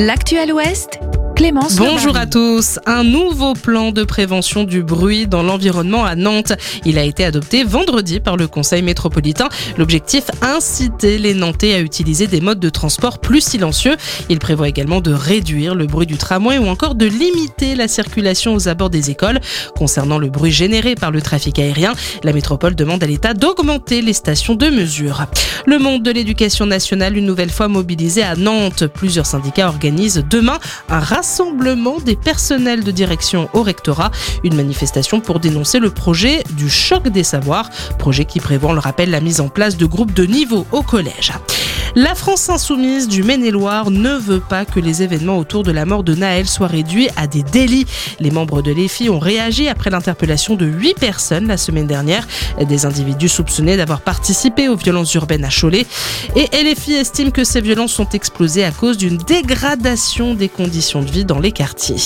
L'actuel Ouest Bonjour à tous. Un nouveau plan de prévention du bruit dans l'environnement à Nantes. Il a été adopté vendredi par le Conseil métropolitain. L'objectif, inciter les Nantais à utiliser des modes de transport plus silencieux. Il prévoit également de réduire le bruit du tramway ou encore de limiter la circulation aux abords des écoles. Concernant le bruit généré par le trafic aérien, la métropole demande à l'État d'augmenter les stations de mesure. Le monde de l'éducation nationale, une nouvelle fois mobilisé à Nantes. Plusieurs syndicats organisent demain un rassemblement des personnels de direction au rectorat. Une manifestation pour dénoncer le projet du choc des savoirs. Projet qui prévoit, on le rappelle, la mise en place de groupes de niveau au collège. La France insoumise du Maine-et-Loire ne veut pas que les événements autour de la mort de Naël soient réduits à des délits. Les membres de l'EFI ont réagi après l'interpellation de huit personnes la semaine dernière, des individus soupçonnés d'avoir participé aux violences urbaines à Cholet. Et LFI estime que ces violences sont explosées à cause d'une dégradation des conditions de vie dans les quartiers.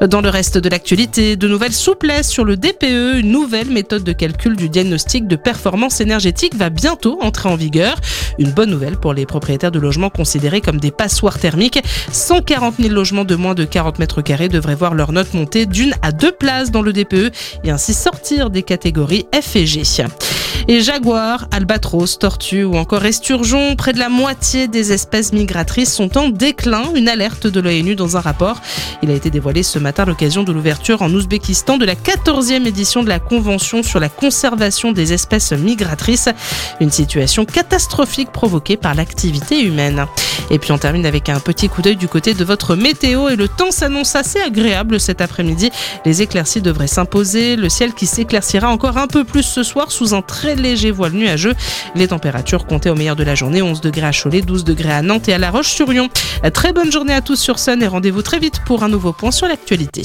Dans le reste de l'actualité, de nouvelles souplesses sur le DPE, une nouvelle méthode de calcul du diagnostic de performance énergétique va bientôt entrer en vigueur. Une bonne nouvelle pour les propriétaires de logements considérés comme des passoires thermiques. 140 000 logements de moins de 40 mètres carrés devraient voir leur note monter d'une à deux places dans le DPE et ainsi sortir des catégories F et G. Et jaguars, albatros, tortues ou encore esturgeons, près de la moitié des espèces migratrices sont en déclin. Une alerte de l'ONU dans un rapport. Il a été dévoilé ce matin à l'occasion de l'ouverture en Ouzbékistan de la 14e édition de la Convention sur la conservation des espèces migratrices. Une situation catastrophique provoquée par l'activité humaine. Et puis on termine avec un petit coup d'œil du côté de votre météo et le temps s'annonce assez agréable cet après-midi. Les éclaircies devraient s'imposer, le ciel qui s'éclaircira encore un peu plus ce soir sous un très léger voile nuageux. Les températures comptées au meilleur de la journée, 11 degrés à Cholet, 12 degrés à Nantes et à La Roche-sur-Yon. Très bonne journée à tous sur Sun et rendez-vous très vite pour un nouveau point sur l'actualité.